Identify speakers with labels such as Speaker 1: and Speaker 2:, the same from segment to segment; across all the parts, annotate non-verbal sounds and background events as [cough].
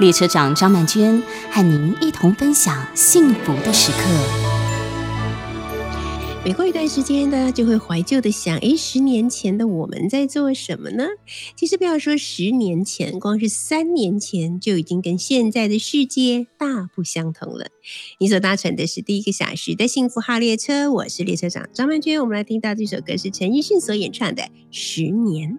Speaker 1: 列车长张曼娟和您一同分享幸福的时刻。
Speaker 2: 每过一段时间，大家就会怀旧的想：诶，十年前的我们在做什么呢？其实不要说十年前，光是三年前就已经跟现在的世界大不相同了。你所搭乘的是第一个小时的幸福号列车，我是列车长张曼娟。我们来听到这首歌是陈奕迅所演唱的《十年》。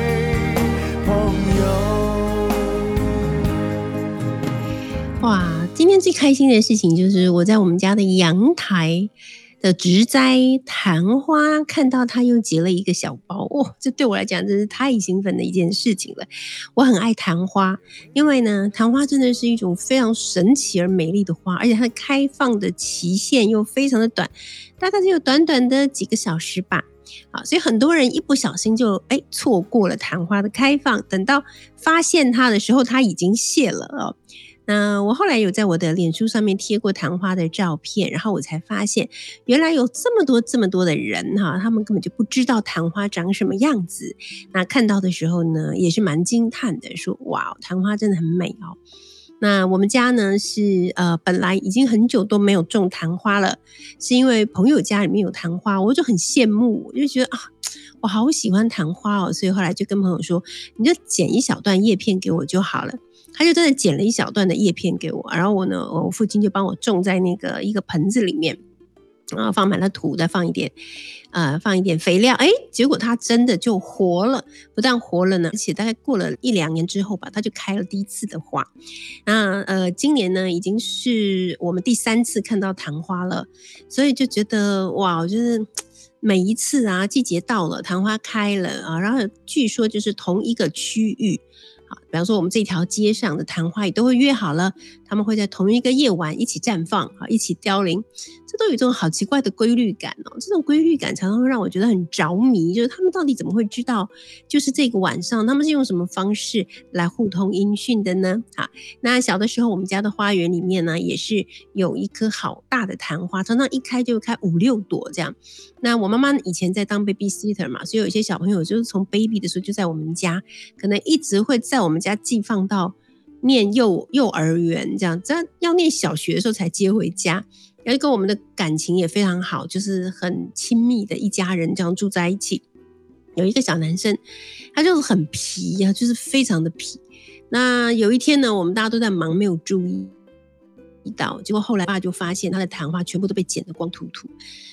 Speaker 2: 今天最开心的事情就是我在我们家的阳台。的植栽昙花，看到它又结了一个小包，[laughs] 哇！这对我来讲真是太兴奋的一件事情了。我很爱昙花，因为呢，昙花真的是一种非常神奇而美丽的花，而且它开放的期限又非常的短，大概只有短短的几个小时吧。好，所以很多人一不小心就哎错过了昙花的开放，等到发现它的时候，它已经谢了哦。那我后来有在我的脸书上面贴过昙花的照片，然后我才发现，原来有这么多这么多的人哈，他们根本就不知道昙花长什么样子。那看到的时候呢，也是蛮惊叹的，说哇，昙花真的很美哦。那我们家呢是呃，本来已经很久都没有种昙花了，是因为朋友家里面有昙花，我就很羡慕，我就觉得啊，我好喜欢昙花哦，所以后来就跟朋友说，你就剪一小段叶片给我就好了。他就真的剪了一小段的叶片给我，然后我呢，我父亲就帮我种在那个一个盆子里面，然后放满了土，再放一点，呃，放一点肥料，哎，结果它真的就活了，不但活了呢，而且大概过了一两年之后吧，它就开了第一次的花。那呃，今年呢，已经是我们第三次看到昙花了，所以就觉得哇，就是每一次啊，季节到了，昙花开了啊，然后据说就是同一个区域。啊，比方说我们这条街上的昙花也都会约好了，他们会在同一个夜晚一起绽放，啊，一起凋零，这都有一种好奇怪的规律感哦。这种规律感常常会让我觉得很着迷，就是他们到底怎么会知道，就是这个晚上他们是用什么方式来互通音讯的呢？啊，那小的时候我们家的花园里面呢，也是有一棵好大的昙花，常常一开就开五六朵这样。那我妈妈以前在当 baby sitter 嘛，所以有一些小朋友就是从 baby 的时候就在我们家，可能一直会在我们家寄放到念幼幼儿园这样，这样要念小学的时候才接回家，然后跟我们的感情也非常好，就是很亲密的一家人这样住在一起。有一个小男生，他就是很皮呀，就是非常的皮。那有一天呢，我们大家都在忙，没有注意。一到，结果后来爸就发现他的昙花全部都被剪得光秃秃，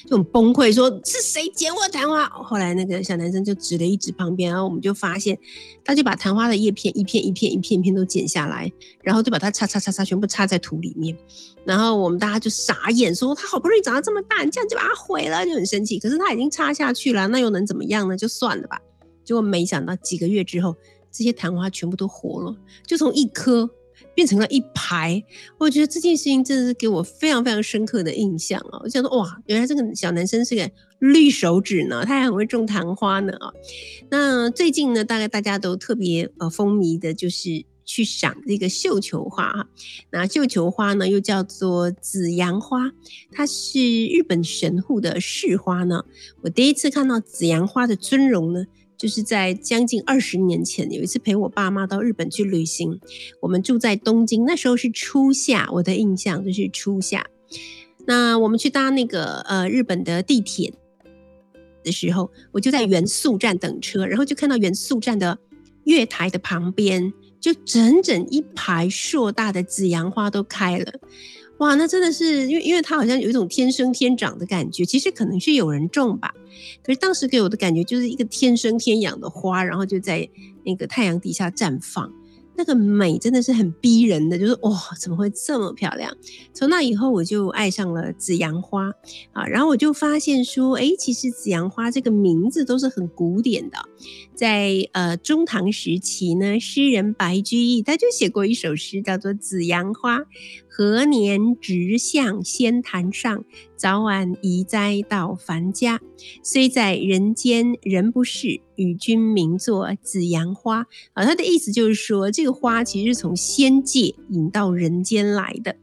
Speaker 2: 就很崩溃，说是谁剪我的昙花？后来那个小男生就指了一指旁边，然后我们就发现，他就把昙花的叶片一片一片一片片都剪下来，然后就把它插插插插全部插在土里面，然后我们大家就傻眼，说他好不容易长到这么大，你这样就把它毁了，就很生气。可是他已经插下去了，那又能怎么样呢？就算了吧。结果没想到几个月之后，这些昙花全部都活了，就从一颗。变成了一排，我觉得这件事情真的是给我非常非常深刻的印象啊！我想说，哇，原来这个小男生是个绿手指呢，他还很会种昙花呢啊！那最近呢，大概大家都特别呃风靡的就是去赏这个绣球花哈。那绣球花呢，又叫做紫阳花，它是日本神户的市花呢。我第一次看到紫阳花的尊容呢。就是在将近二十年前，有一次陪我爸妈到日本去旅行，我们住在东京，那时候是初夏，我的印象就是初夏。那我们去搭那个呃日本的地铁的时候，我就在元素站等车，然后就看到元素站的月台的旁边，就整整一排硕大的紫阳花都开了。哇，那真的是因为，因为它好像有一种天生天长的感觉，其实可能是有人种吧，可是当时给我的感觉就是一个天生天养的花，然后就在那个太阳底下绽放。那个美真的是很逼人的，就是哇，怎么会这么漂亮？从那以后我就爱上了紫阳花啊，然后我就发现说，哎，其实紫阳花这个名字都是很古典的，在呃中唐时期呢，诗人白居易他就写过一首诗，叫做《紫阳花》。何年直向仙坛上，早晚移栽到凡家。虽在人间人不是，与君名作紫阳花。啊，他的意思就是说，这个花其实是从仙界引到人间来的。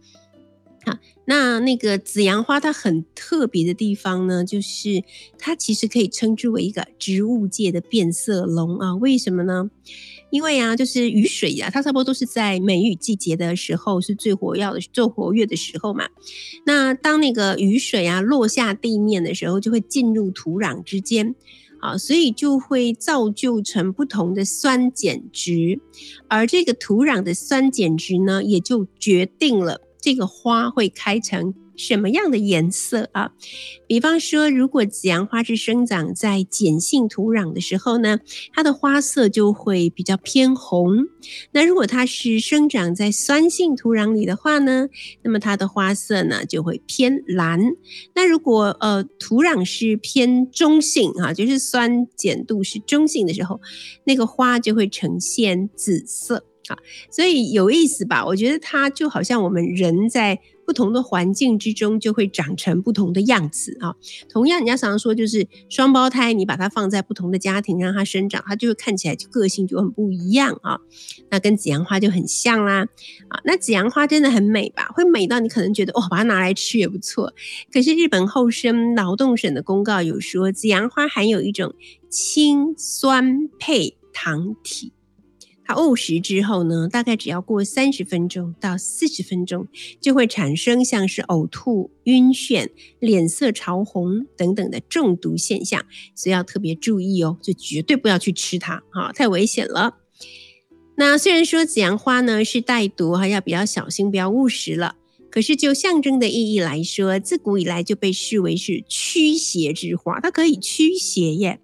Speaker 2: 啊，那那个紫阳花它很特别的地方呢，就是它其实可以称之为一个植物界的变色龙啊。为什么呢？因为啊，就是雨水呀，它差不多都是在梅雨季节的时候是最活跃的、最活跃的时候嘛。那当那个雨水啊落下地面的时候，就会进入土壤之间，啊，所以就会造就成不同的酸碱值，而这个土壤的酸碱值呢，也就决定了这个花会开成。什么样的颜色啊？比方说，如果紫阳花是生长在碱性土壤的时候呢，它的花色就会比较偏红。那如果它是生长在酸性土壤里的话呢，那么它的花色呢就会偏蓝。那如果呃土壤是偏中性哈，就是酸碱度是中性的时候，那个花就会呈现紫色啊。所以有意思吧？我觉得它就好像我们人在。不同的环境之中，就会长成不同的样子啊。同样，人家常常说，就是双胞胎，你把它放在不同的家庭，让它生长，它就会看起来就个性就很不一样啊。那跟紫阳花就很像啦啊。那紫阳花真的很美吧？会美到你可能觉得哦，把它拿来吃也不错。可是日本厚生劳动省的公告有说，紫阳花含有一种氢酸配糖体。它误食之后呢，大概只要过三十分钟到四十分钟，就会产生像是呕吐、晕眩、脸色潮红等等的中毒现象，所以要特别注意哦，就绝对不要去吃它，哈，太危险了。那虽然说紫阳花呢是带毒，哈要比较小心，不要误食了。可是就象征的意义来说，自古以来就被视为是驱邪之花，它可以驱邪耶，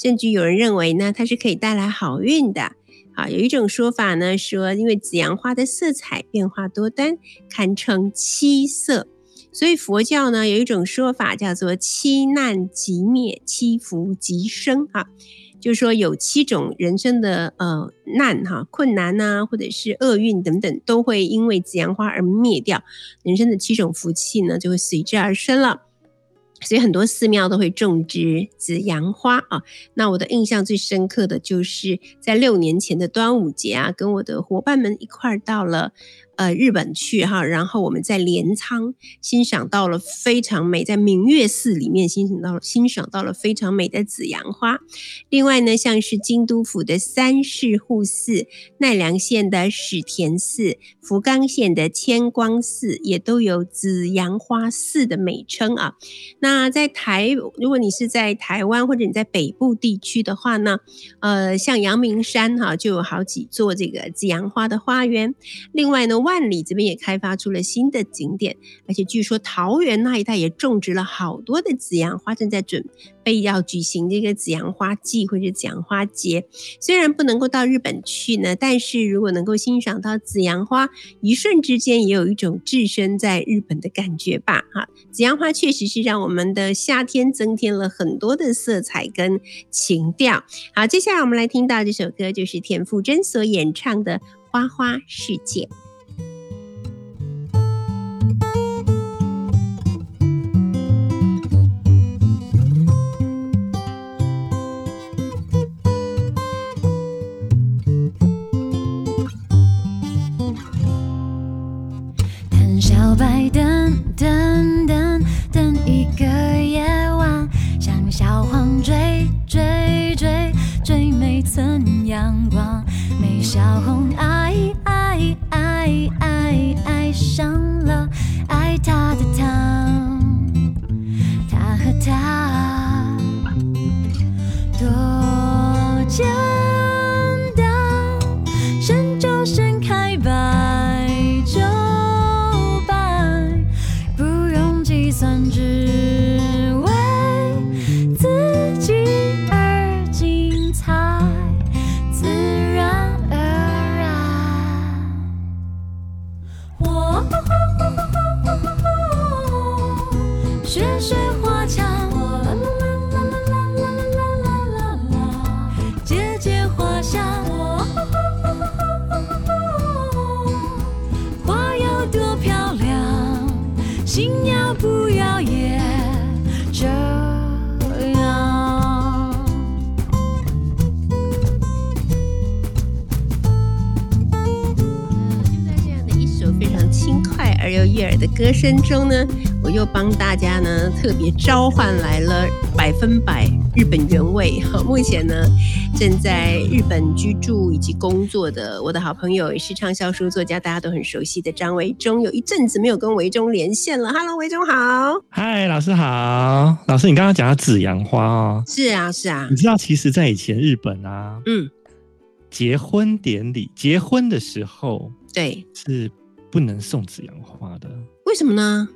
Speaker 2: 甚至有人认为呢，它是可以带来好运的。啊，有一种说法呢，说因为紫阳花的色彩变化多端，堪称七色，所以佛教呢有一种说法叫做七难即灭，七福即生啊。就是说，有七种人生的呃难哈困难呐，或者是厄运等等，都会因为紫阳花而灭掉。人生的七种福气呢，就会随之而生了。所以很多寺庙都会种植紫阳花啊。那我的印象最深刻的就是在六年前的端午节啊，跟我的伙伴们一块儿到了。呃，日本去哈，然后我们在镰仓欣赏到了非常美，在明月寺里面欣赏到了欣赏到了非常美的紫阳花。另外呢，像是京都府的三世护寺、奈良县的史田寺、福冈县的千光寺，也都有紫阳花寺的美称啊。那在台，如果你是在台湾或者你在北部地区的话呢，呃，像阳明山哈，就有好几座这个紫阳花的花园。另外呢，万里这边也开发出了新的景点，而且据说桃园那一带也种植了好多的紫阳花，正在准备要举行这个紫阳花季或者紫阳花节。虽然不能够到日本去呢，但是如果能够欣赏到紫阳花，一瞬之间也有一种置身在日本的感觉吧。哈，紫阳花确实是让我们的夏天增添了很多的色彩跟情调。好，接下来我们来听到这首歌，就是田馥甄所演唱的《花花世界》。小
Speaker 3: 白等等等等一个夜晚，像小黄追追追追每寸阳光，没小红爱爱爱爱爱上了爱他的他。
Speaker 2: 声中呢，我又帮大家呢特别召唤来了百分百日本原味。好，[laughs] 目前呢正在日本居住以及工作的我的好朋友也是畅销书作家，大家都很熟悉的张维忠。有一阵子没有跟维忠连线了，Hello，维忠好。
Speaker 4: 嗨，老师好。老师，你刚刚讲到紫阳花哦。
Speaker 2: 是啊，是啊。
Speaker 4: 你知道，其实，在以前日本啊，嗯，结婚典礼结婚的时候，
Speaker 2: 对，
Speaker 4: 是不能送紫阳花的。
Speaker 2: 为什么呢？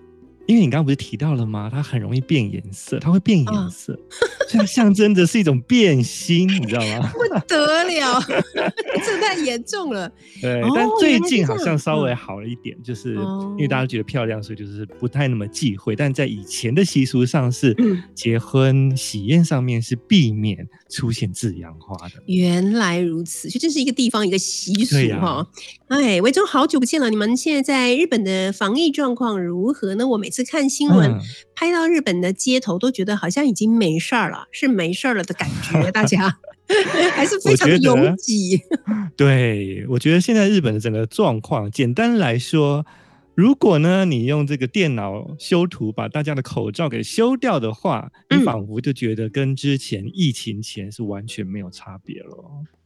Speaker 4: 因为你刚刚不是提到了吗？它很容易变颜色，它会变颜色，所以它象征着是一种变心，你知道吗？
Speaker 2: 不得了，[laughs] 这太严重了。
Speaker 4: 对，但最近好像稍微好了一点，就是因为大家觉得漂亮，所以就是不太那么忌讳。但在以前的习俗上，是结婚喜宴上面是避免出现紫阳花的。
Speaker 2: 原来如此，就这是一个地方一个习俗哈。哎，维中好久不见了，你们现在在日本的防疫状况如何呢？我每次看新闻，拍到日本的街头，都觉得好像已经没事儿了，是没事儿了的感觉。大家 [laughs] 还是非常的拥挤。[laughs]
Speaker 4: 对，我觉得现在日本的整个状况，简单来说，如果呢你用这个电脑修图把大家的口罩给修掉的话，你仿佛就觉得跟之前疫情前是完全没有差别了。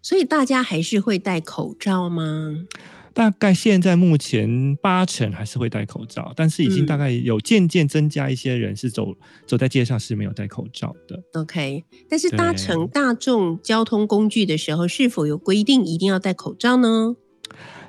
Speaker 2: 所以大家还是会戴口罩吗？
Speaker 4: 大概现在目前八成还是会戴口罩，但是已经大概有渐渐增加一些人是走走在街上是没有戴口罩的。
Speaker 2: OK，但是搭乘大众交通工具的时候，是否有规定一定要戴口罩呢？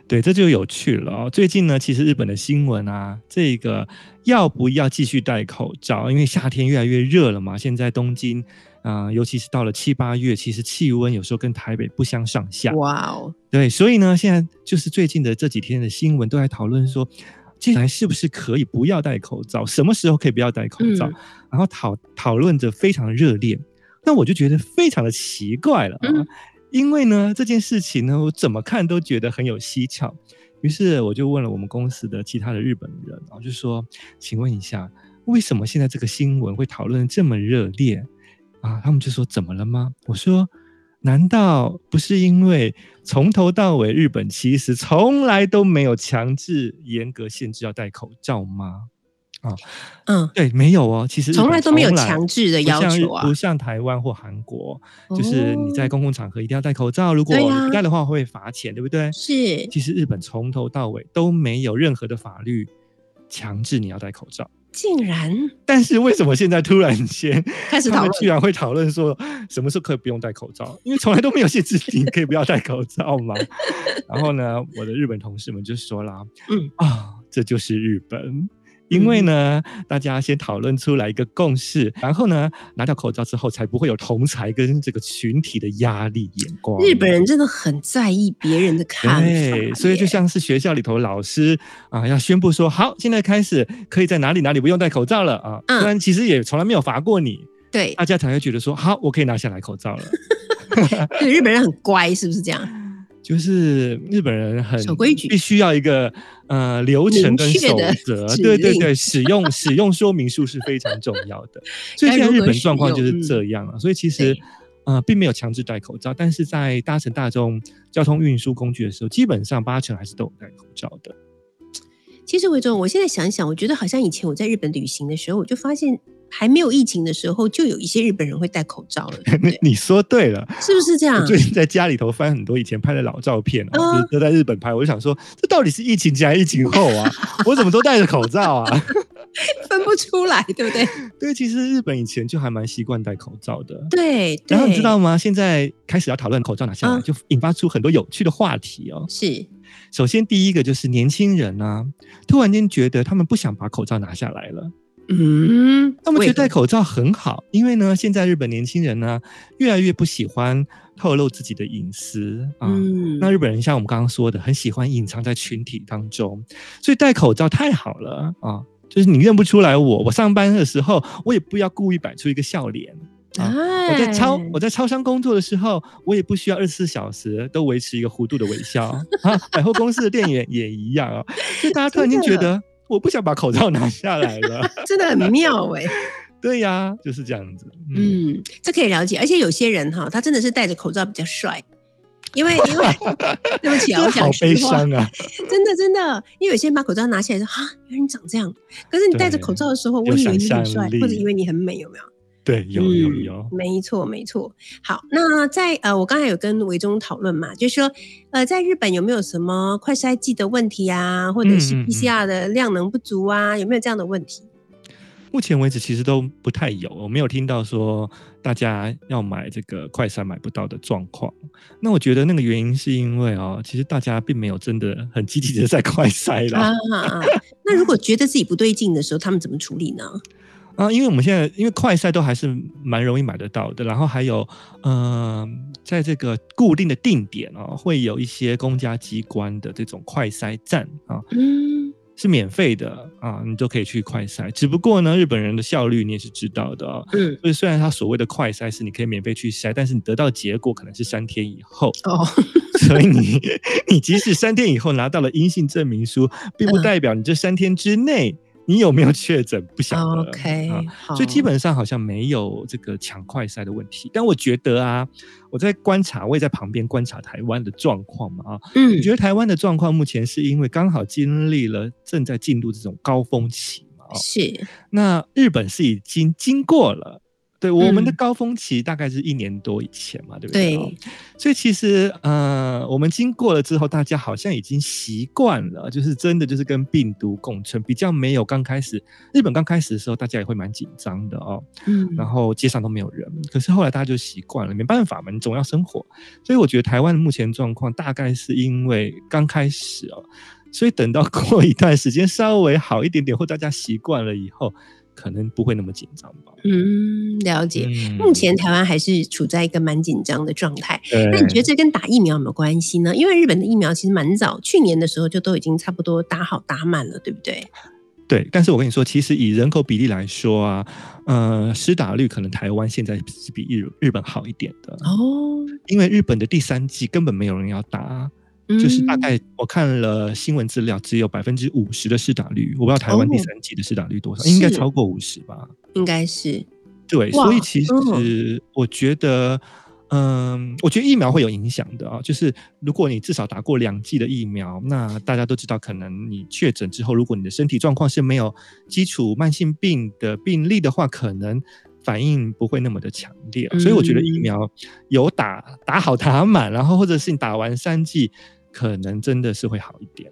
Speaker 4: 对，这就有趣了哦。最近呢，其实日本的新闻啊，这个要不要继续戴口罩？因为夏天越来越热了嘛，现在东京。啊，尤其是到了七八月，其实气温有时候跟台北不相上下。哇哦，对，所以呢，现在就是最近的这几天的新闻都在讨论说，接下来是不是可以不要戴口罩？什么时候可以不要戴口罩？
Speaker 2: 嗯
Speaker 4: 然后讨讨论着非常热烈。那我就觉得非常的奇怪了啊，
Speaker 2: 嗯
Speaker 4: 因为呢这件事情呢，我怎么看都觉得很有蹊跷。于是我就问了我们公司的其他的日本人然后，就说：“请问一下，为什么现在这个新闻会讨论这么热烈啊？”他们就说：“怎么了吗？”我说：“难道不是因为从头到尾日本其实从来都没有强制严格限制要戴口罩吗？”
Speaker 2: 啊嗯，
Speaker 4: 对，没有哦，其实
Speaker 2: 从来都没有强制的要求啊
Speaker 4: 不像台湾或韩国，就是你在
Speaker 2: 哦
Speaker 4: 公共场合一定要戴口罩，如果你不戴的话会罚钱，对不对？
Speaker 2: 是
Speaker 4: 其实日本从头到尾都没有任何的法律强制你要戴口罩，
Speaker 2: 竟然
Speaker 4: 但是为什么现在突然间
Speaker 2: 开始讨论
Speaker 4: 居然会讨论说什么时候可以不用戴口罩？[laughs] 因为从来都没有限制你可以不要戴口罩嘛。[laughs] 然后呢，我的日本同事们就说啦，
Speaker 2: 嗯
Speaker 4: 啊，这就是日本。因为呢，大家先讨论出来一个共识，然后呢，拿掉口罩之后，才不会有同才跟这个群体的压力眼光。
Speaker 2: 日本人真的很在意别人的看法
Speaker 4: 对，所以就像是学校里头老师啊，要宣布说，好，现在开始可以在哪里哪里不用戴口罩了啊，
Speaker 2: 嗯
Speaker 4: 虽然其实也从来没有罚过你，
Speaker 2: 对
Speaker 4: 大家才会觉得说，好，我可以拿下来口罩了。[laughs]
Speaker 2: 对，日本人很乖，是不是这样？
Speaker 4: 就是日本人很
Speaker 2: 守规矩。
Speaker 4: 必须要一个呃流程跟守则，对对对，使用使用说明书是非常重要的。[laughs] 所以现在日本状况就是？这样啊，所以其实呃并没有强制戴口罩，但是在搭乘大众交通运输工具的时候，基本上八成还是都有戴口罩的。
Speaker 2: 其实魏忠，我现在想一想，我觉得好像以前我在日本旅行的时候，我就发现还没有疫情的时候，就有一些日本人会戴口罩了，对对？[laughs]
Speaker 4: 你说对了。[laughs]
Speaker 2: 是不是这样
Speaker 4: 我？最近在家里头翻很多以前拍的老照片啊，都在日本拍，我就想说，这到底是疫情前还是疫情后啊？我怎么都戴着口罩啊？[laughs]
Speaker 2: 分不出来，对不对？
Speaker 4: 对，其实日本以前就还蛮习惯戴口罩的。
Speaker 2: 对，
Speaker 4: 然后你知道吗？现在开始要讨论口罩拿下来，
Speaker 2: 嗯
Speaker 4: 就引发出很多有趣的话题哦。
Speaker 2: 是
Speaker 4: 首先，第一个就是年轻人啊，突然间觉得他们不想把口罩拿下来了，
Speaker 2: 嗯，
Speaker 4: 他们觉得戴口罩很好，因为呢，现在日本年轻人呢越来越不喜欢透露自己的隐私啊。
Speaker 2: 嗯，
Speaker 4: 那日本人像我们刚刚说的，很喜欢隐藏在群体当中，所以戴口罩太好了啊！就是你认不出来我，我上班的时候，我也不要故意摆出一个笑脸。啊
Speaker 2: 哎
Speaker 4: 我在超我在超商工作的时候，我也不需要二十四小时都维持一个弧度的微笑啊。百货公司的店员也一样啊，所以大家突然间觉得我不想把口罩拿下来了。[laughs]
Speaker 2: 真的很妙哎、[laughs]
Speaker 4: 对呀、就是这样子。嗯，
Speaker 2: 嗯，这可以了解。而且有些人哈，他真的是戴着口罩比较帅，因为 [laughs] 因为对不起啊，我讲
Speaker 4: 悲
Speaker 2: 实话，
Speaker 4: 伤啊！
Speaker 2: 真的真的，因为有些人把口罩拿起来说哈，原来你长这样，可是你戴着口罩的时候，我以为你很帅，或者以为你很美，有没有？
Speaker 4: 对，有有
Speaker 2: 嗯
Speaker 4: 有。
Speaker 2: 没错没错。好，那在呃，我刚才有跟维中讨论嘛，就是说呃，在日本有没有什么快筛剂的问题啊，或者是 PCR 的量能不足啊，有没有这样的问题？
Speaker 4: 目前为止其实都不太有，我没有听到说大家要买这个快餐买不到的状况。那我觉得那个原因是因为哦，其实大家并没有真的很积极的在快筛啦。
Speaker 2: 啊，那如果觉得自己不对劲的时候，他们怎么处理呢？
Speaker 4: 啊，因为我们现在因为快筛都还是蛮容易买得到的，然后还有呃，在这个固定的定点哦，会有一些公家机关的这种快筛站啊，
Speaker 2: 嗯，
Speaker 4: 是免费的啊，你都可以去快筛。只不过呢，日本人的效率你也是知道的哦，
Speaker 2: 嗯，
Speaker 4: 所以虽然他所谓的快筛是你可以免费去筛，但是你得到结果可能是三天以后，
Speaker 2: 哦，[laughs]
Speaker 4: 所以你你即使三天以后拿到了阴性证明书，并不
Speaker 2: 嗯。
Speaker 4: 代表你这三天之内你有没有确诊，不晓得。
Speaker 2: OK，
Speaker 4: 啊，所以基本上好像没有这个抢快筛的问题。但我觉得啊，我在观察，我也在旁边观察台湾的状况嘛啊，
Speaker 2: 嗯
Speaker 4: 我觉得台湾的状况目前是因为刚好经历了正在进入这种高峰期嘛啊，
Speaker 2: 是
Speaker 4: 那日本是已经经过了。对，我们的
Speaker 2: 嗯
Speaker 4: 高峰期大概是一年多以前嘛，对不对？
Speaker 2: 对
Speaker 4: 哦所以其实呃，我们经过了之后，大家好像已经习惯了，就是真的就是跟病毒共存，比较没有刚开始日本刚开始的时候，大家也会蛮紧张的哦。
Speaker 2: 嗯，
Speaker 4: 然后街上都没有人，可是后来大家就习惯了，没办法嘛，你总要生活。所以我觉得台湾的目前状况大概是因为刚开始哦，所以等到过一段时间稍微好一点点，或大家习惯了以后，可能不会那么紧张吧。
Speaker 2: 嗯，了解。
Speaker 4: 嗯
Speaker 2: 目前台湾还是处在一个蛮紧张的状态。那你觉得这跟打疫苗有没有关系呢？因为日本的疫苗其实蛮早，去年的时候就都已经差不多打好打满了，对不对？
Speaker 4: 对，但是我跟你说，其实以人口比例来说啊，呃，施打率可能台湾现在是比日日本好一点的，
Speaker 2: 哦，
Speaker 4: 因为日本的第三季根本没有人要打，就是大
Speaker 2: 嗯
Speaker 4: 概我看了新闻资料，只有百分之五十的施打率，我不知道台湾第
Speaker 2: 哦
Speaker 4: 三季的施打率多少，应该超过五十吧。
Speaker 2: 应该是
Speaker 4: 对，所以其实
Speaker 2: 嗯
Speaker 4: 我觉得，嗯，我觉得疫苗会有影响的啊。就是如果你至少打过两剂的疫苗，那大家都知道，可能你确诊之后，如果你的身体状况是没有基础慢性病的病例的话，可能反应不会那么的强烈啊。所以我觉得疫
Speaker 2: 嗯
Speaker 4: 苗有打打好打满，然后或者是你打完三剂，可能真的是会好一点。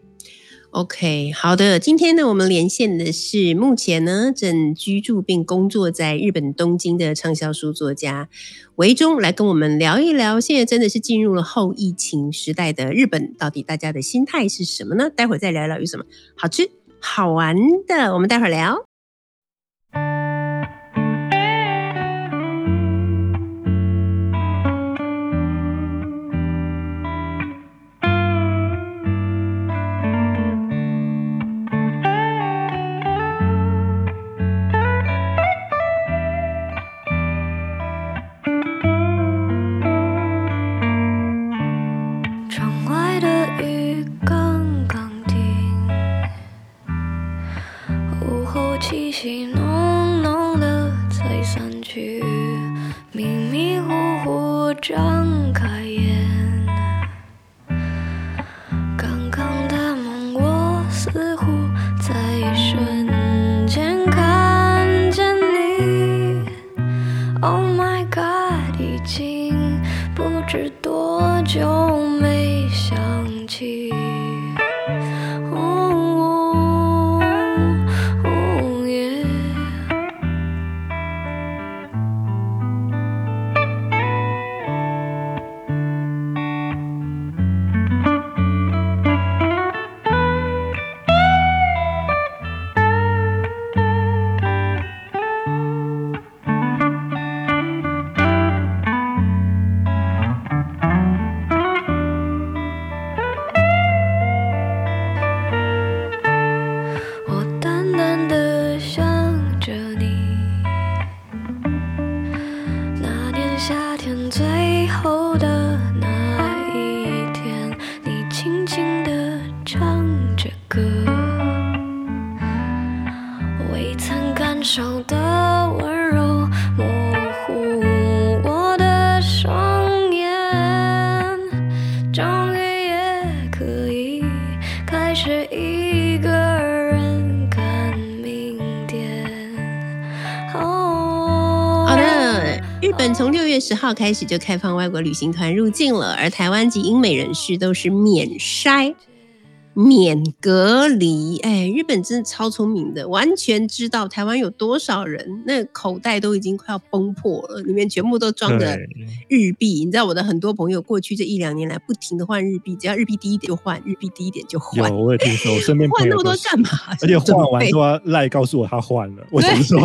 Speaker 2: OK，好的。今天呢，我们连线的是目前呢正居住并工作在日本东京的畅销书作家维中，来跟我们聊一聊，现在真的是进入了后疫情时代的日本，到底大家的心态是什么呢？待会儿再聊聊有什么好吃好玩的，我们待会儿聊。号开始就开放外国旅行团入境了，而台湾及英美人士都是免筛。免隔离，哎，日本真的超聪明的，完全知道台湾有多少人，那口袋都已经快要崩破了，里面全部都装着
Speaker 4: 对
Speaker 2: 日币。你知道我的很多朋友过去这一两年来不停的换日币，只要日币低一点就换，日币低一点就换
Speaker 4: 有，，我也听说，我身边 [laughs]
Speaker 2: 换那么多干嘛？
Speaker 4: 而且换完
Speaker 2: 准备
Speaker 4: 都要赖告诉我他换了，我想说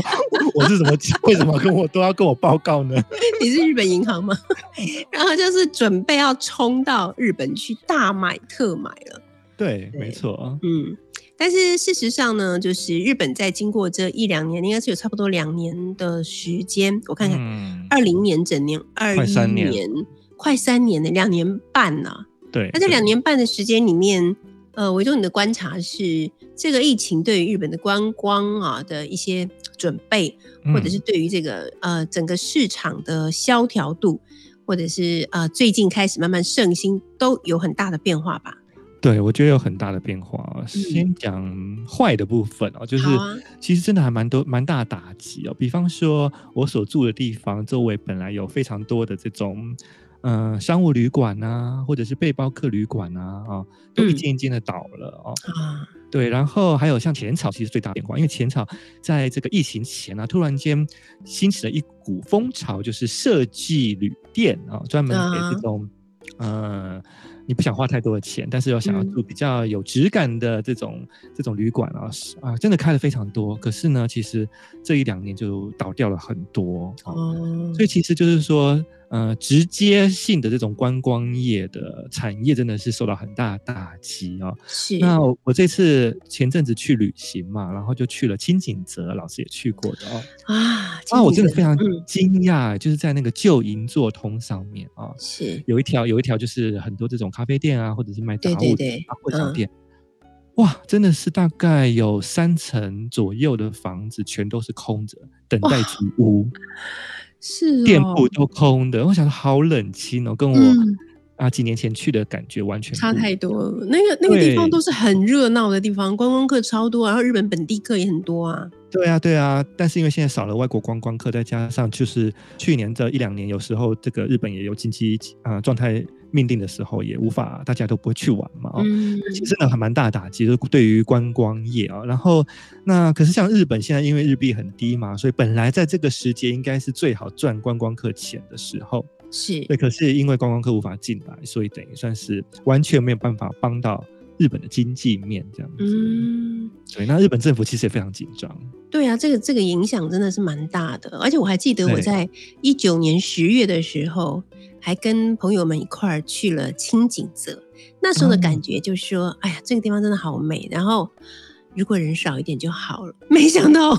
Speaker 4: 我是怎么为什么跟我都要跟我报告呢？[laughs]
Speaker 2: 你是日本银行吗？[laughs] 然后就是准备要冲到日本去大买特买了。
Speaker 4: 对，
Speaker 2: 对
Speaker 4: 没错，
Speaker 2: 嗯，但是事实上呢，就是日本在经过这一两年，应该是有差不多两年的时间，我看看，
Speaker 4: 嗯，
Speaker 2: 二零、年整年，二一
Speaker 4: 年
Speaker 2: 年，快三年的两年半呐、
Speaker 4: 对。
Speaker 2: 那这
Speaker 4: 对
Speaker 2: 两年半的时间里面，呃，维中你的观察是，这个疫情对于日本的观光啊的一些准备，或者是
Speaker 4: 嗯
Speaker 2: 对于这个呃整个市场的萧条度，或者是呃最近开始慢慢盛行，都有很大的变化吧？
Speaker 4: 对，我觉得有很大的变化哦。先讲坏的部分哦，就是其实真的还蛮多蛮大的打击哦。比方说，我所住的地方周围本来有非常多的这种。呃，商务旅馆啊，或者是背包客旅馆啊，啊，都一
Speaker 2: 嗯
Speaker 4: 间一间的倒了哦。
Speaker 2: 啊，
Speaker 4: 对，然后还有像浅草，其实最大变化，因为浅草在这个疫情前啊，突然间兴起了一股风潮，就是设计旅店啊，专门给
Speaker 2: 啊
Speaker 4: 这种呃，你不想花太多的钱，但是又想要
Speaker 2: 嗯
Speaker 4: 住比较有质感的这种这种旅馆啊，啊，真的开的非常多。可是呢，其实这一两年就倒掉了很多。哦
Speaker 2: 哦，
Speaker 4: 所以其实就是说，呃，直接性的这种观光业的产业真的是受到很大打击哦。
Speaker 2: 是
Speaker 4: 那我我这次前阵子去旅行嘛，然后就去了清景泽，老师也去过的哦。
Speaker 2: 啊，
Speaker 4: 啊，我真的非常
Speaker 2: 嗯
Speaker 4: 惊讶，就是在那个旧银座通上面啊，
Speaker 2: 是
Speaker 4: 有一条有一条就是很多这种咖啡店啊，或者是卖杂
Speaker 2: 对
Speaker 4: 物的
Speaker 2: 对对
Speaker 4: 啊货场
Speaker 2: 嗯
Speaker 4: 店。哇，真的是大概有三层左右的房子全都是空着，等待租屋。
Speaker 2: 是哦
Speaker 4: 店铺都空的，我想说好冷清哦，跟我、
Speaker 2: 嗯
Speaker 4: 啊几年前去的感觉完全
Speaker 2: 差太多了。那个那个地方都是很热闹的地方，观光客超多，然后日本本地客也很多啊。
Speaker 4: 对啊，对啊，但是因为现在少了外国观光客，再加上就是去年这一两年，有时候这个日本也有经济啊、呃状态命定的时候，也无法大家都不会去玩嘛。哦，
Speaker 2: 嗯，
Speaker 4: 其实呢还蛮大的打击，就是对于观光业啊。然后那可是像日本现在因为日币很低嘛，所以本来在这个时节应该是最好赚观光客钱的时候。
Speaker 2: 是。
Speaker 4: 对，可是因为观光客无法进来，所以等于算是完全没有办法帮到日本的经济面这样子。
Speaker 2: 嗯。
Speaker 4: 对，那日本政府其实也非常紧张。
Speaker 2: 对啊，这个这个影响真的是蛮大的，而且我还记得我在一九年十月的时候，还跟朋友们一块儿去了清景泽，那时候的
Speaker 4: 哦。
Speaker 2: 感觉就是说，哎呀，这个地方真的好美，然后如果人少一点就好了，没想到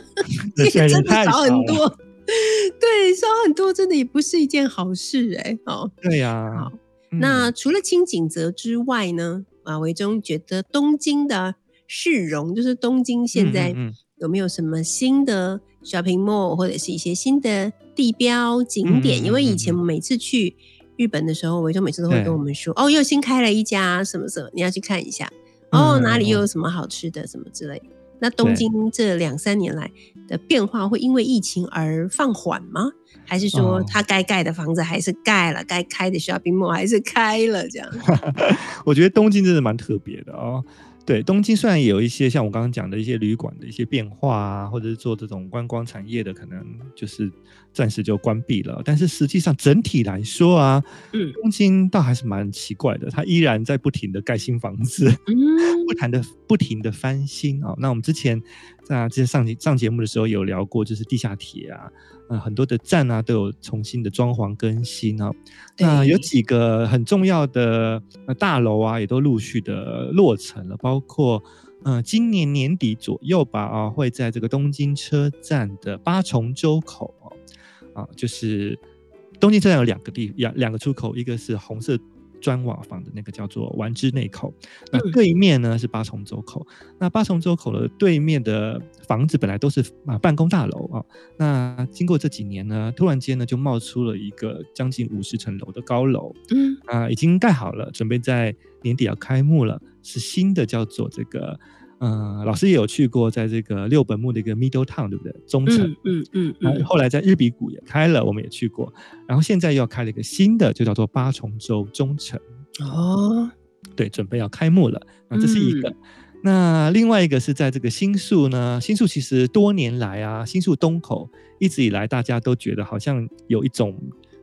Speaker 2: [laughs] 真的少很多，[laughs] 对，烧很多，真的也不是一件好事哎、哦。
Speaker 4: 对呀、
Speaker 2: 好
Speaker 4: 嗯
Speaker 2: 那除了清景泽之外呢？啊，维中觉得东京的市容，就是东京现在有没有什么新的 shopping mall 或者是一些新的地标景点？
Speaker 4: 嗯嗯嗯
Speaker 2: 因为以前每次去日本的时候，维中每次都会跟我们说，哦，又新开了一家什么什么，你要去看一下。哦，
Speaker 4: 嗯
Speaker 2: 哪里又
Speaker 4: 嗯
Speaker 2: 有什么好吃的什么之类的。那东京这两三年来的变化，会因为疫情而放缓吗？还是说
Speaker 4: 哦
Speaker 2: 它该盖的房子还是盖了，该开的 shopping mall 还是开了？这样，[laughs]
Speaker 4: 我觉得东京真的蛮特别的哦。对，东京虽然也有一些像我刚刚讲的一些旅馆的一些变化啊，或者是做这种观光产业的，可能就是暂时就关闭了。但是实际上整体来说啊，
Speaker 2: 嗯
Speaker 4: 东京倒还是蛮奇怪的，它依然在不停的盖新房子，[laughs]
Speaker 2: 嗯
Speaker 4: 不谈的不停的翻新啊、那我们之前在之前上节上节目的时候有聊过，就是地下铁啊，呃，很多的站啊都有重新的装潢更新啊。那有几个很重要的呃大楼啊，也都陆续的落成了，包括呃今年年底左右吧啊，会在这个东京车站的八重洲口哦啊，就是东京车站有两个地两两个出口，一个是红色。砖瓦房的那个叫做丸之内口，那
Speaker 2: 嗯。
Speaker 4: 对面呢是八重洲口。那八重洲口的对面的房子本来都是啊办公大楼啊，那经过这几年呢，突然间呢就冒出了一个将近五十层楼的高楼。
Speaker 2: 嗯。
Speaker 4: 啊，已经盖好了，准备在年底要开幕了，是新的叫做这个。呃，老师也有去过，在这个六本木的一个 Middle Town，对不对？中城。
Speaker 2: 嗯嗯嗯
Speaker 4: 后来在日比谷也开了，我们也去过。然后现在又要开了一个新的，就叫做八重洲中城。
Speaker 2: 哦，
Speaker 4: 对，准备要开幕了。那这是一个。那另外一个是在这个新宿呢，新宿其实多年来啊，新宿东口一直以来大家都觉得好像有一种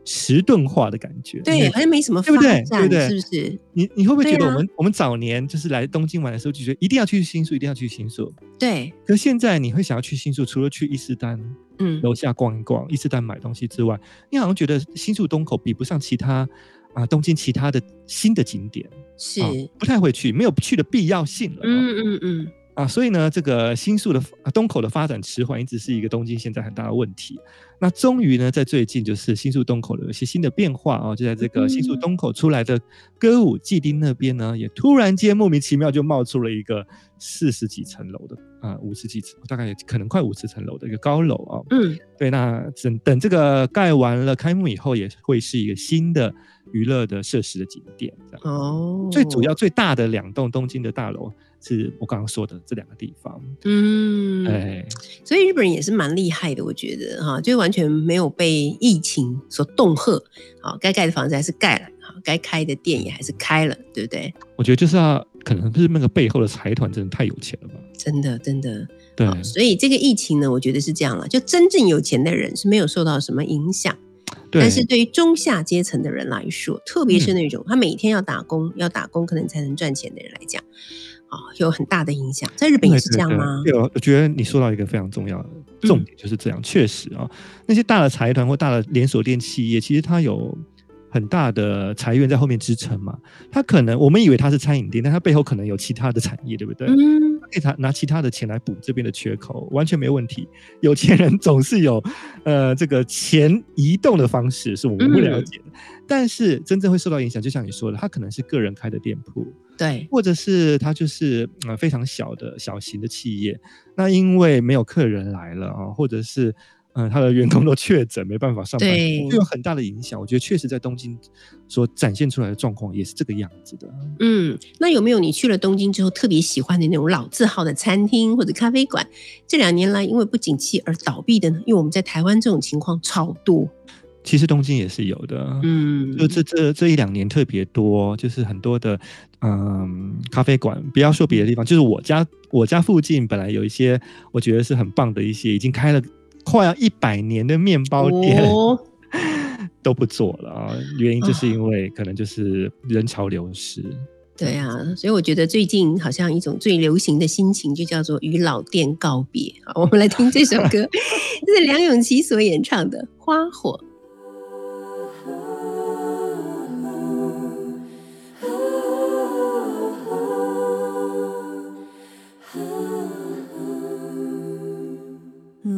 Speaker 4: 迟钝化的感觉。
Speaker 2: 对，好像没什么发
Speaker 4: 对不对不对
Speaker 2: 是不是？
Speaker 4: 你你会不会觉得我们、我们早年就是来东京玩的时候就觉得一定要去新宿，一定要去新宿。
Speaker 2: 对，
Speaker 4: 可现在你会想要去新宿，除了去伊势丹
Speaker 2: 嗯，
Speaker 4: 楼下逛一逛，伊势丹买东西之外，你好像觉得新宿东口比不上其他啊东京其他的新的景点。
Speaker 2: 是，
Speaker 4: 啊不太会去，没有去的必要性了。哦
Speaker 2: 嗯嗯嗯，
Speaker 4: 啊，所以呢，这个新宿的啊东口的发展迟缓，一直是一个东京现在很大的问题。那终于呢，在最近就是新宿东口有一些新的变化啊，就在这个新宿
Speaker 2: 嗯
Speaker 4: 东口出来的歌舞伎町那边呢，也突然间莫名其妙就冒出了一个四十几层楼的啊，五十几层，大概可能快五十层楼的一个高楼啊。
Speaker 2: 嗯，
Speaker 4: 对，那等等这个盖完了开幕以后，也会是一个新的娱乐的设施的景点。
Speaker 2: 哦，
Speaker 4: 最主要最大的两栋东京的大楼是我刚刚说的这两个地方。
Speaker 2: 嗯，
Speaker 4: 哎，
Speaker 2: 所以日本人也是蛮厉害的，我觉得哈，就完全没有被疫情所恫吓，好，该盖的房子还是盖了，好，该开的店也还是开了，对不对？
Speaker 4: 我觉得就是啊可能是那个背后的财团真的太有钱了吧？
Speaker 2: 真的，真的，
Speaker 4: 对，
Speaker 2: 好所以这个疫情呢，我觉得是这样了，就真正有钱的人是没有受到什么影响，但是对于中下阶层的人来说，特别是那种、他每天要打工，要打工可能才能赚钱的人来讲，啊、有很大的影响。在日本也是这样吗？
Speaker 4: 对，对对我觉得你说到一个非常重要的重点，就是这样。确实啊，那些大的财团或大的连锁店企业，其实它有很大的财源在后面支撑嘛。它可能我们以为它是餐饮店，但它背后可能有其他的产业，对不对？
Speaker 2: 嗯，
Speaker 4: 可以拿拿其他的钱来补这边的缺口，完全没问题。有钱人总是有呃这个钱移动的方式，是我们不了解的。但是真正会受到影响，就像你说的，他可能是个人开的店铺，
Speaker 2: 对，
Speaker 4: 或者是他就是呃非常小的小型的企业。那因为没有客人来了啊，或者是嗯、呃他的员工都确诊，没办法上班，
Speaker 2: 对
Speaker 4: 就有很大的影响。我觉得确实在东京所展现出来的状况也是这个样子的。
Speaker 2: 嗯，那有没有你去了东京之后特别喜欢的那种老字号的餐厅或者咖啡馆？这两年来因为不景气而倒闭的呢？因为我们在台湾这种情况超多。
Speaker 4: 其实东京也是有的，
Speaker 2: 嗯，
Speaker 4: 就这这这一两年特别多，就是很多的嗯咖啡馆，不要说别的地方，就是我家我家附近本来有一些我觉得是很棒的一些已经开了快要一百年的面包店、
Speaker 2: 哦 [laughs]
Speaker 4: 都不做了啊，原因就是因为可能就是人潮流失。
Speaker 2: 对啊，所以我觉得最近好像一种最流行的心情，就叫做与老店告别。好，我们来听这首歌，这 [laughs] 是梁咏琪所演唱的《花火》。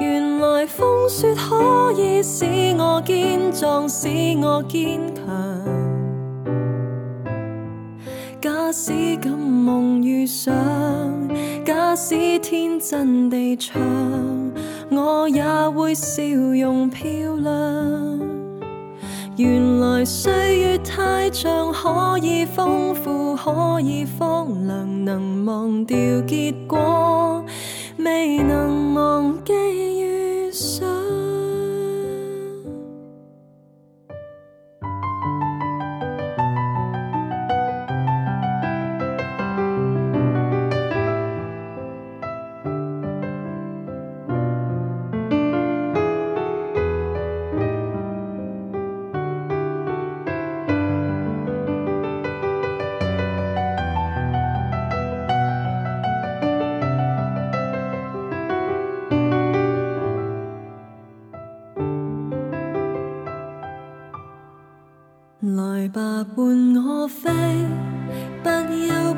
Speaker 5: 原來風雪可以使我堅壯，使我堅強。假使敢夢遇上，假使天真地唱，我也會笑容漂亮。原來歲月太長，可以豐富，可以荒涼，能忘掉結果，未能忘记遇上。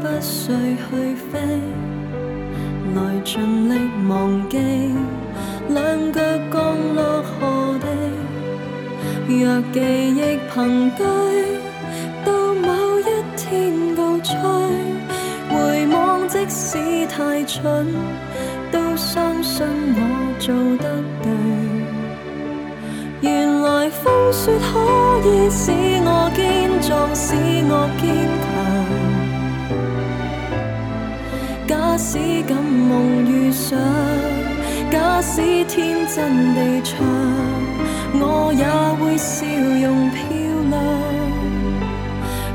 Speaker 5: 不需去飛，來盡力忘記，兩腳降落何地。若記憶憑據，到某一天告吹，回望即使太蠢，都相信我做得對。原來風雪可以使我堅壯，使我堅強。使敢夢遇上，假使天真地唱，我也會笑容漂亮。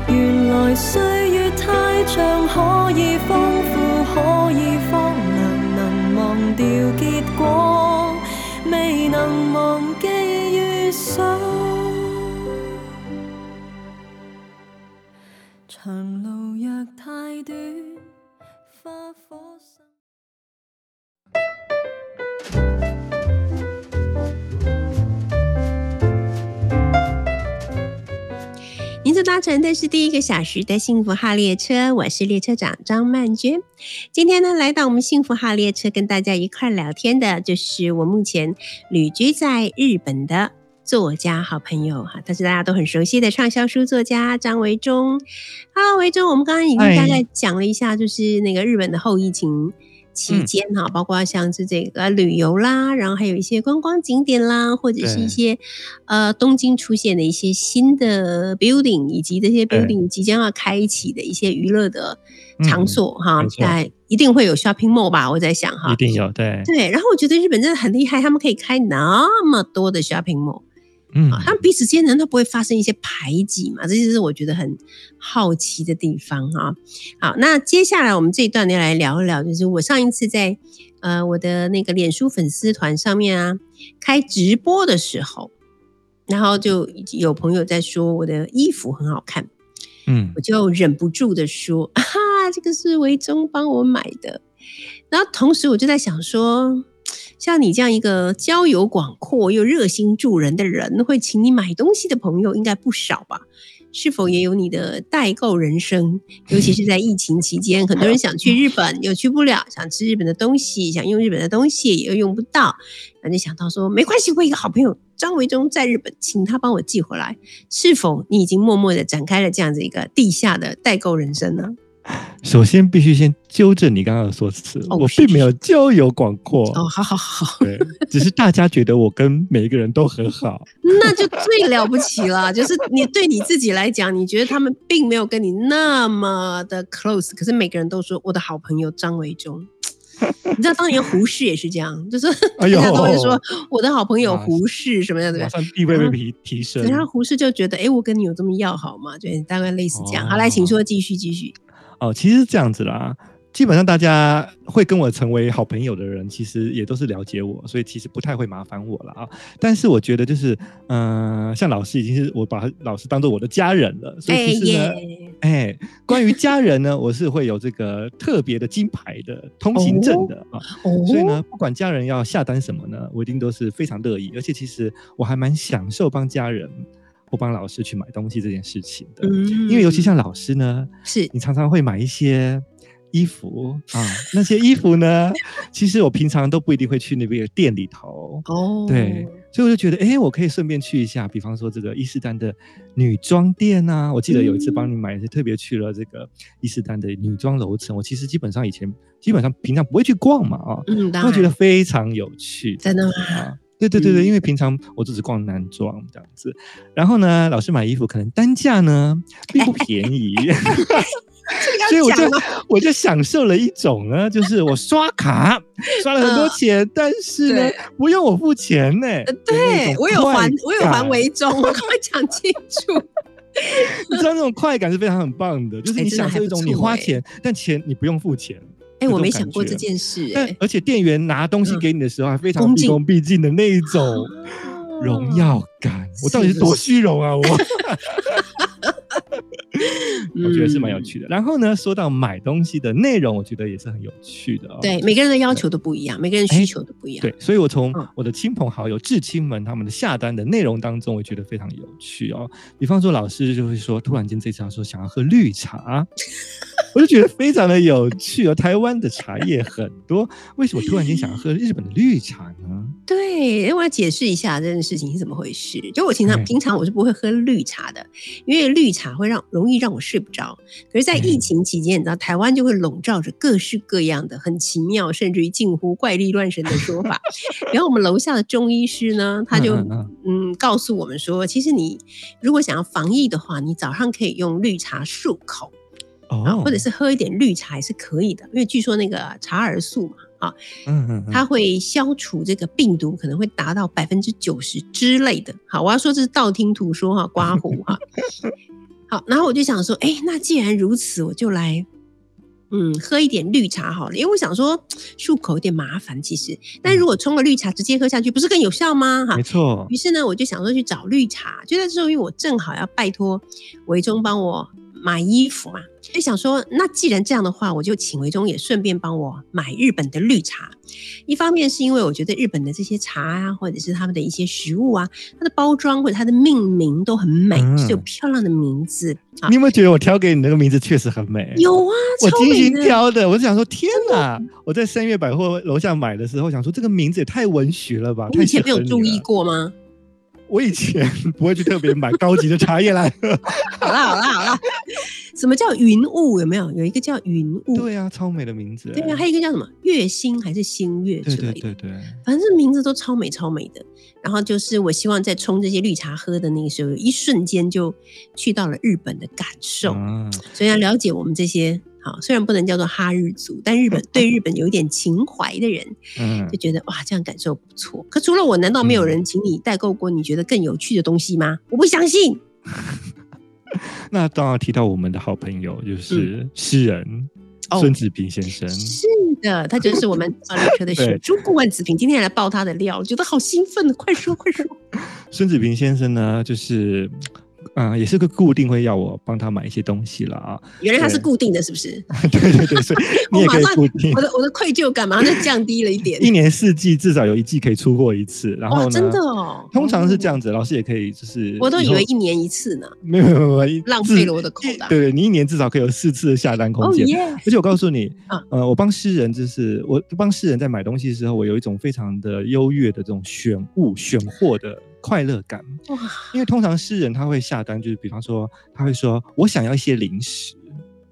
Speaker 5: 原來歲月太長，可以豐富，可以荒涼，能忘掉結果，未能忘記遇上。
Speaker 2: 搭乘的是第一个小时的幸福号列车，我是列车长张曼娟。今天呢，来到我们幸福号列车，跟大家一块儿聊天的，就是我目前旅居在日本的作家好朋友哈，他是大家都很熟悉的畅销书作家张维忠。Hello，维忠，我们刚刚已经大概讲了一下，就是那个日本的后疫情期间哈，包括像是这个旅游啦，然后还有一些观光景点啦，或者是一些呃东京出现的一些新的 building，以及这些 building 即将要开启的一些娱乐的场所哈
Speaker 4: 没，错
Speaker 2: 那一定会有 shopping mall 吧？我在想哈
Speaker 4: 一，定有对，
Speaker 2: 对。然后我觉得日本真的很厉害，他们可以开那么多的 shopping mall。
Speaker 4: 嗯
Speaker 2: 啊，他们彼此之间难道不会发生一些排挤嘛？这就是我觉得很好奇的地方哈、好，那接下来我们这一段要来聊一聊，就是我上一次在呃我的那个脸书粉丝团上面啊开直播的时候，然后就有朋友在说我的衣服很好看，
Speaker 4: 嗯
Speaker 2: 我就忍不住的说：“啊，这个是维中帮我买的。”然后同时我就在想说，像你这样一个交友广阔又热心助人的人，会请你买东西的朋友应该不少吧？是否也有你的代购人生？尤其是在疫情期间，很多人想去日本又去不了，想吃日本的东西，想用日本的东西也又用不到，那就想到说，没关系，我一个好朋友张维忠在日本，请他帮我寄回来。是否你已经默默的展开了这样子一个地下的代购人生呢？[laughs]
Speaker 4: 首先必须先纠正你刚刚的说辞，
Speaker 2: 哦
Speaker 4: 我并没有交友广阔，
Speaker 2: 哦，好好好，
Speaker 4: 对，[laughs] 只是大家觉得我跟每一个人都很好，
Speaker 2: 那就最了不起了。[laughs] 就是你对你自己来讲，你觉得他们并没有跟你那么的 close，可是每个人都说我的好朋友张维忠。你知道当年胡适也是这样，就是大家都会说我的好朋友胡适什么样的，
Speaker 4: 马？上地位被提提升，。
Speaker 2: 然后胡适就觉得，哎，我跟你有这么要好吗？对，大概类似这样。好，来，请说，继续，继续。
Speaker 4: 哦，其实是这样子啦。基本上大家会跟我成为好朋友的人，其实也都是了解我，所以其实不太会麻烦我了啊。但是我觉得就是，嗯、像老师已经是我把老师当做我的家人了，所以其实呢，哎、关于家人呢，我是会有这个特别的金牌的通行证的啊。
Speaker 2: 哦
Speaker 4: 所以呢，不管家人要下单什么呢，我一定都是非常乐意，而且其实我还蛮享受帮家人或帮老师去买东西这件事情的。
Speaker 2: 嗯
Speaker 4: 因为尤其像老师呢，
Speaker 2: 是
Speaker 4: 你常常会买一些衣服啊，[laughs] 那些衣服呢，其实我平常都不一定会去那边的店里头。
Speaker 2: 哦，
Speaker 4: 对，所以我就觉得，哎、我可以顺便去一下，比方说这个伊势丹的女装店啊。我记得有一次帮你买，是特别去了这个伊势丹的女装楼层。我其实基本上以前基本上平常不会去逛嘛，啊，
Speaker 2: 嗯，当
Speaker 4: 我觉得，非常有趣。
Speaker 2: 真的吗？
Speaker 4: 啊，对对对对，
Speaker 2: 嗯
Speaker 4: 因为平常我只是逛男装这样子，然后呢，老师买衣服可能单价呢并不便宜，[laughs] 所以我就我就享受了一种呢，就是我刷卡刷了很多钱，但是呢不用我付钱呢。
Speaker 2: 呃对我有还，我有还
Speaker 4: 感
Speaker 2: 为中，我赶快讲清楚。[laughs]
Speaker 4: 你知道那种快感是非常很棒的，就是你享受一种你花钱，但钱你不用付钱。
Speaker 2: 哎，我没想过这件事，
Speaker 4: 但
Speaker 2: 哎，
Speaker 4: 而且店员拿东西
Speaker 2: 嗯
Speaker 4: 给你的时候还非常毕
Speaker 2: 恭
Speaker 4: 毕敬的那一种。[laughs]
Speaker 2: 哦
Speaker 4: 荣耀感，我到底是
Speaker 2: 是
Speaker 4: 多虚荣啊！我 [laughs] [laughs] 我觉得是蛮有
Speaker 2: 嗯
Speaker 4: 趣的。然后呢，说到买东西的内容，我觉得也是很有趣的哦。
Speaker 2: 对，每个人的要求都不一样，每个人需求都不一样。
Speaker 4: 对，所以我从
Speaker 2: 嗯
Speaker 4: 我的亲朋好友、至亲们他们的下单的内容当中，我觉得非常有趣哦。比方说，老师就会说，突然间这次要说想要喝绿茶，[laughs] 我就觉得非常的有趣哦。台湾的茶叶很多，为什么突然间想要喝日本的绿茶呢？
Speaker 2: 对，我要解释一下这件事情是怎么回事。就我平常
Speaker 4: 哎
Speaker 2: 平常我是不会喝绿茶的，因为绿茶会让容易让我睡不着。可是，在疫
Speaker 4: 嗯
Speaker 2: 情期间，你知道台湾就会笼罩着各式各样的很奇妙，甚至于近乎怪力乱神的说法。[laughs] 然后我们楼下的中医师呢，他就
Speaker 4: 嗯嗯
Speaker 2: 嗯告诉我们说，其实你如果想要防疫的话，你早上可以用绿茶漱口。然
Speaker 4: 后，
Speaker 2: 或者是喝一点绿茶也是可以的，因为据说那个茶儿素嘛，啊，
Speaker 4: 嗯嗯嗯，
Speaker 2: 它会消除这个病毒，可能会达到百分之九十之类的。好，我要说这是道听途说哈，刮胡哈。[laughs] 好，然后我就想说，哎，那既然如此，我就来。嗯，喝一点绿茶好了，因为我想说漱口有点麻烦，其实，但如果冲了绿茶直接喝下去，不是更有效吗？哈
Speaker 4: 没，错
Speaker 2: 于，是呢，我就想说去找绿茶，就在这时候，因为我正好要拜托维中帮我买衣服嘛，就想说，那既然这样的话，我就请维中也顺便帮我买日本的绿茶。一方面是因为我觉得日本的这些茶啊，或者是他们的一些食物啊，它的包装或者它的命名都很美，
Speaker 4: 嗯
Speaker 2: 是有漂亮的名字啊
Speaker 4: 你。有没有觉得我挑给你那个名字确实很美？
Speaker 2: 有啊，
Speaker 4: 我精心。挑的，我就想说，天哪！我在三月百货楼下买的时候，想说这个名字也太文学了吧？
Speaker 2: 你以前没有注意
Speaker 4: 了。
Speaker 2: 过吗？
Speaker 4: 我以前不会去特别买高级的茶叶来喝。[laughs]
Speaker 2: 好啦好啦好啦，什么叫云雾？有没有？有一个叫云雾。
Speaker 4: 对啊，超美的名字。
Speaker 2: 对啊，还有一个叫什么月星还是星月之
Speaker 4: 对
Speaker 2: 类的。
Speaker 4: 对对对，
Speaker 2: 反正名字都超美超美的。然后就是我希望在冲这些绿茶喝的那个时候，一瞬间就去到了日本的感受。
Speaker 4: 啊，
Speaker 2: 所以要了解我们这些好，虽然不能叫做哈日族，但日本 [laughs] 对日本有一点情怀的人，
Speaker 4: 嗯
Speaker 2: 就，觉得哇，这样感受不错。可除了我，难道没有人请你代购过你觉得更有趣的东西吗？我不相信。[laughs]
Speaker 4: 那当然提到我们的好朋友就是诗人孙子平先生。
Speaker 2: 是的，他就是我们啊列车的 [laughs]
Speaker 4: 对
Speaker 2: 雪珠顾问子平，今天来爆他的料，我觉得好兴奋，快说快说。
Speaker 4: 孙子平先生呢，就是。啊、也是个固定会要我帮他买一些东西了啊，
Speaker 2: 原来他是固定的，是不是？[laughs]
Speaker 4: 对对对，所以 [laughs] 你也可以固定。
Speaker 2: 我，的我的愧疚感马上就降低了一点。
Speaker 4: 一年四季至少有一季可以出货一次，然后
Speaker 2: 哇，
Speaker 4: 呢，
Speaker 2: 真的哦，
Speaker 4: 通常是这
Speaker 2: 哦，
Speaker 4: 样子，老师也可以就是，
Speaker 2: 我都以为一年一次呢，
Speaker 4: 没有没有没有
Speaker 2: 浪费了我的口袋。
Speaker 4: 对对，你一年至少可以有四次的下单空间。而且我告诉你
Speaker 2: 啊，
Speaker 4: 呃，我帮诗人就是我帮诗人在买东西的时候，我有一种非常的优越的这种选物选货的快乐感。
Speaker 2: 哇，
Speaker 4: 因为通常诗人他会下单，就是比方说他会说我想要一些零食，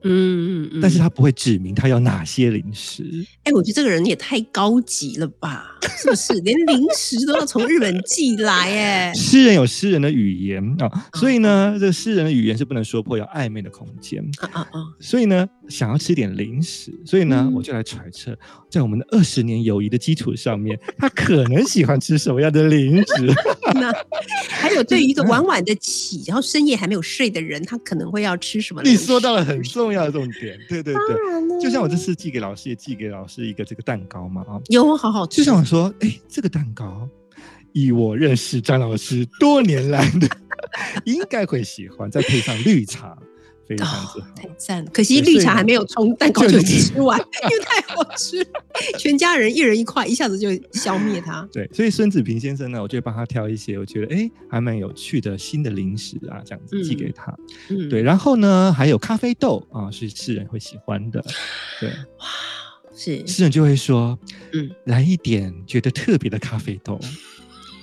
Speaker 2: 嗯嗯嗯，
Speaker 4: 但是他不会指明他要哪些零食。
Speaker 2: 哎、我觉得这个人也太高级了吧？[laughs] 是不是？连零食都要从日本寄来？哎，
Speaker 4: 诗人有诗人的语言啊，所以呢，这个诗人的语言是不能说破，有暧昧的空间。
Speaker 2: 啊啊啊！
Speaker 4: 所以呢，想要吃点零食，所以呢，
Speaker 2: 嗯
Speaker 4: 我就来揣测，在我们的二十年友谊的基础上面，他可能喜欢吃什么样的零食？[laughs]
Speaker 2: 那还有对于一个 [laughs] 晚晚的起，然后深夜还没有睡的人，他可能会要吃什么？
Speaker 4: 你说到了很重要的重点，对对对，就像我这次寄给老师，也寄给老师一个这个蛋糕嘛啊，
Speaker 2: 有好好吃，
Speaker 4: 就像我说，哎，这个蛋糕，以我认识张老师多年来的，应该会喜欢，再配上绿茶，非常之好。
Speaker 2: 太赞了。可惜绿茶还没有冲，蛋糕就已经吃完，因为太好吃了，全家人一人一块，一下子就消灭它。
Speaker 4: 对，所以孙子平先生呢，我就会帮他挑一些我觉得哎还蛮有趣的新的零食啊，这样子寄给他。
Speaker 2: 嗯，
Speaker 4: 对，然后呢，还有咖啡豆啊，是世人会喜欢的。对，哇
Speaker 2: 是
Speaker 4: 世人就会说，
Speaker 2: 嗯
Speaker 4: 嗯，来一点觉得特别的咖啡豆。[laughs]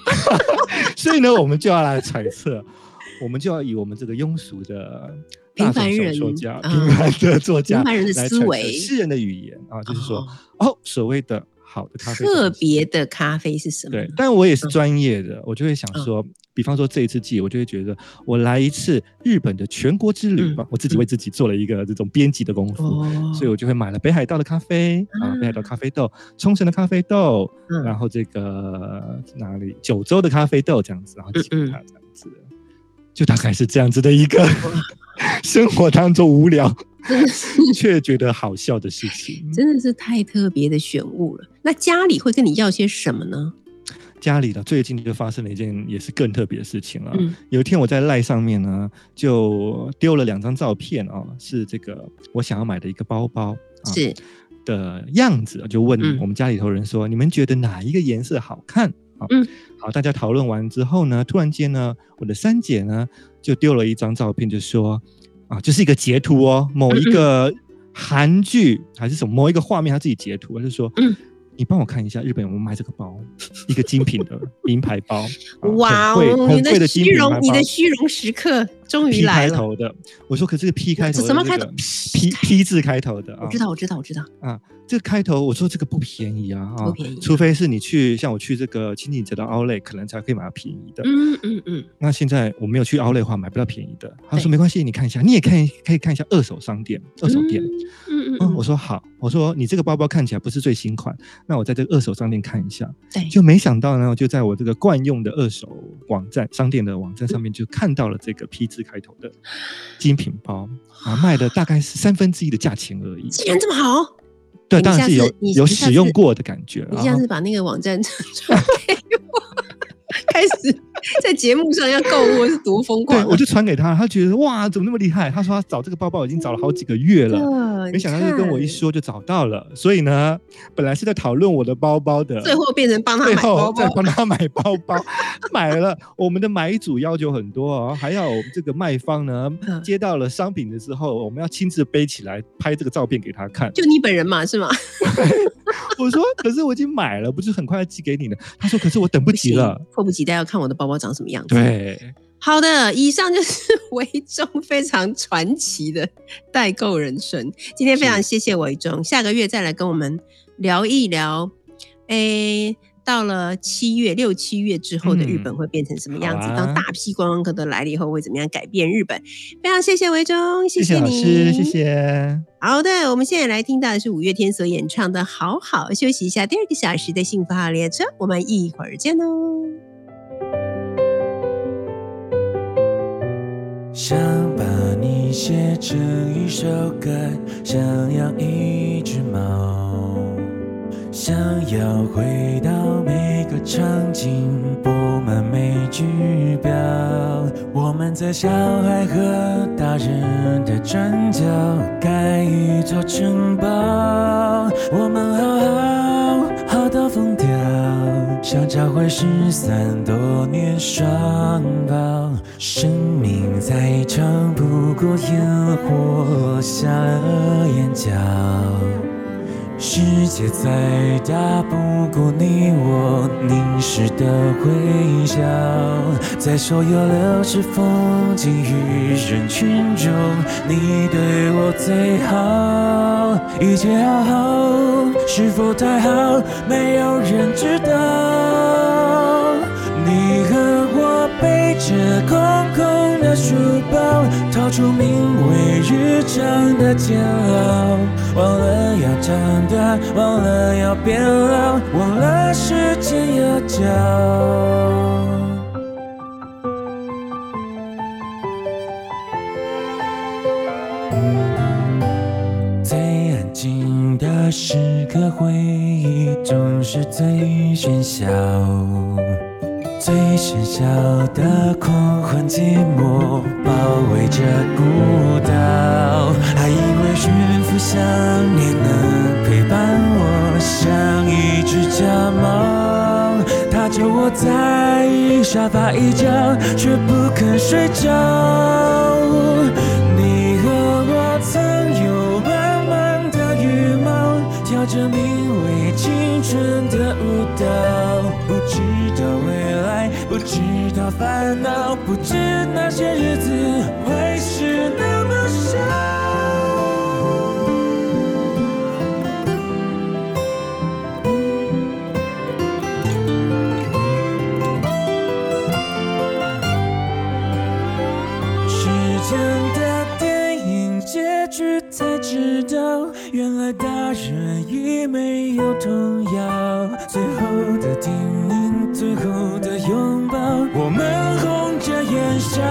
Speaker 4: [laughs] 所以呢，我们就要来揣测，我们就要以我们这个庸俗的
Speaker 2: 平凡人
Speaker 4: 作家、
Speaker 2: 啊
Speaker 4: 平凡的作家
Speaker 2: 平凡人的思维
Speaker 4: 诗人的语言啊，就是说，
Speaker 2: 哦。
Speaker 4: 哦，所谓的好的咖啡
Speaker 2: 特别的咖啡是什么？
Speaker 4: 对，但我也是
Speaker 2: 嗯。
Speaker 4: 专业的，我就会想说，比方说这一次季，我就会觉得我来一次日本的全国之旅
Speaker 2: 嗯
Speaker 4: 吧，我自己为自己做了一个这种编辑的功夫，
Speaker 2: 哦，
Speaker 4: 所以我就会买了北海道的咖啡啊，北海道咖啡豆，冲绳的咖啡豆，
Speaker 2: 嗯。
Speaker 4: 然后这个哪里九州的咖啡豆这样子，然后寄给
Speaker 2: 嗯嗯。
Speaker 4: 他这样子，就大概是这样子的一个 [laughs] 生活当中无聊却觉得好笑的事情。
Speaker 2: 真的是太特别的选物了。那家里会跟你要些什么呢？
Speaker 4: 家里的最近就发生了一件也是更特别的事情了。
Speaker 2: 嗯
Speaker 4: 有一天我在赖上面呢，就丢了两张照片啊、是这个我想要买的一个包包啊
Speaker 2: 是
Speaker 4: 的样子，就问
Speaker 2: 嗯
Speaker 4: 我们家里头人说，你们觉得哪一个颜色好看？啊，
Speaker 2: 嗯
Speaker 4: 好，大家讨论完之后呢，突然间呢，我的三姐呢就丢了一张照片，就说啊，就是一个截图哦，某一个韩剧还是什么某一个画面，她自己截图，她就说，
Speaker 2: 嗯
Speaker 4: 你帮我看一下日本有没有卖这个包，[laughs] 一个精品的名牌包，[laughs] 啊
Speaker 2: 哇哦，你
Speaker 4: 的
Speaker 2: 虚荣，你的虚荣时刻终于来了。
Speaker 4: 开头的，我说可是 P 开头的这个
Speaker 2: 什么开头
Speaker 4: P P 字开头的啊，
Speaker 2: 我知道，我知道，我知道。
Speaker 4: 啊，这个开头我说这个不便宜啊，啊
Speaker 2: 不便宜
Speaker 4: 除非是你去像我去这个清景泽的 Outlet，可能才可以买到便宜的。
Speaker 2: 嗯嗯嗯，
Speaker 4: 那现在我没有去 Outlet 的话，买不到便宜的。他说没关系，你看一下，你也看可以看一下二手商店、二手店。
Speaker 2: 嗯嗯
Speaker 4: 嗯，我说好，我说你这个包包看起来不是最新款，那我在这个二手商店看一下。
Speaker 2: 对，
Speaker 4: 就没想到呢，就在我这个惯用的二手网站商店的网站上面，就看到了这个 P 字开头的精品包啊，卖的大概是三分之一的价钱而已。
Speaker 2: 既然这么好，
Speaker 4: 对，当然是有有使用过的感觉。
Speaker 2: 你下次把那个网站传给我，[laughs] 开始在节目上要购物是多疯狂
Speaker 4: 对，
Speaker 2: 啊！
Speaker 4: 我就传给他，他觉得哇，怎么那么厉害？他说他找这个包包已经找了好几个月了，
Speaker 2: 了
Speaker 4: 没想到就跟我一，说就找到了。所以呢，本来是在讨论我的包包的，
Speaker 2: 最后变成帮他
Speaker 4: 最
Speaker 2: 买包包，
Speaker 4: 后再帮他买包包，[laughs] 买了。我们的买主要求很多哦，还要我们这个卖方呢
Speaker 2: 嗯
Speaker 4: 接到了商品的时候，我们要亲自背起来拍这个照片给他看。
Speaker 2: 就你本人嘛，是吗？[laughs]
Speaker 4: 我说，可是我已经买了，不是很快要寄给你了？他说，可是我等不及了。
Speaker 2: 不及待要看我的包包长什么样子。，
Speaker 4: 对，
Speaker 2: 好的，以上就是 [laughs] 维中非常传奇的代购人生。今天非常谢谢维中，下个月再来跟我们聊一聊。诶，到了七月六七月之后的日本会变成什么样子？当大批观光客都来了以后，会怎么样改变日本？非常谢谢维中，谢
Speaker 4: 谢老
Speaker 2: 你，
Speaker 4: 师，谢。谢。
Speaker 2: 好的，我们现在来听到的是五月天所演唱的《好好》，休息一下，第二个小时的幸福号列车，我们一会儿见哦。
Speaker 6: 想把你写成一首歌，想养一只猫，想要回到每个场景，布满每句表。我们在小孩和大人的转角盖一座城堡，我们好好，想找回失散多年双胞。生命再长不过烟火下了眼角。世界再大不过你我凝视的微笑，在所有流逝风景与人群中，你对我最好，一切好好，是否太好？没有人知道。你和我背着空空书包，逃出名为日常的煎熬，忘了要长大，忘了要变老，忘了时间要教。最安静的时刻，回忆总是最喧嚣。最喧嚣的狂欢寂寞包围着孤岛，还以为驯服想念能陪伴我，像一只家猫，它就窝在沙发一角，却不肯睡觉。你和我曾有满满的羽毛，跳着名为青春的舞蹈，不知，不知道烦恼，不知那些日子会是那么少。时间的电影结局才知道，原来大人已没有童谣。最后的叮，最后的拥抱，我们红着眼笑，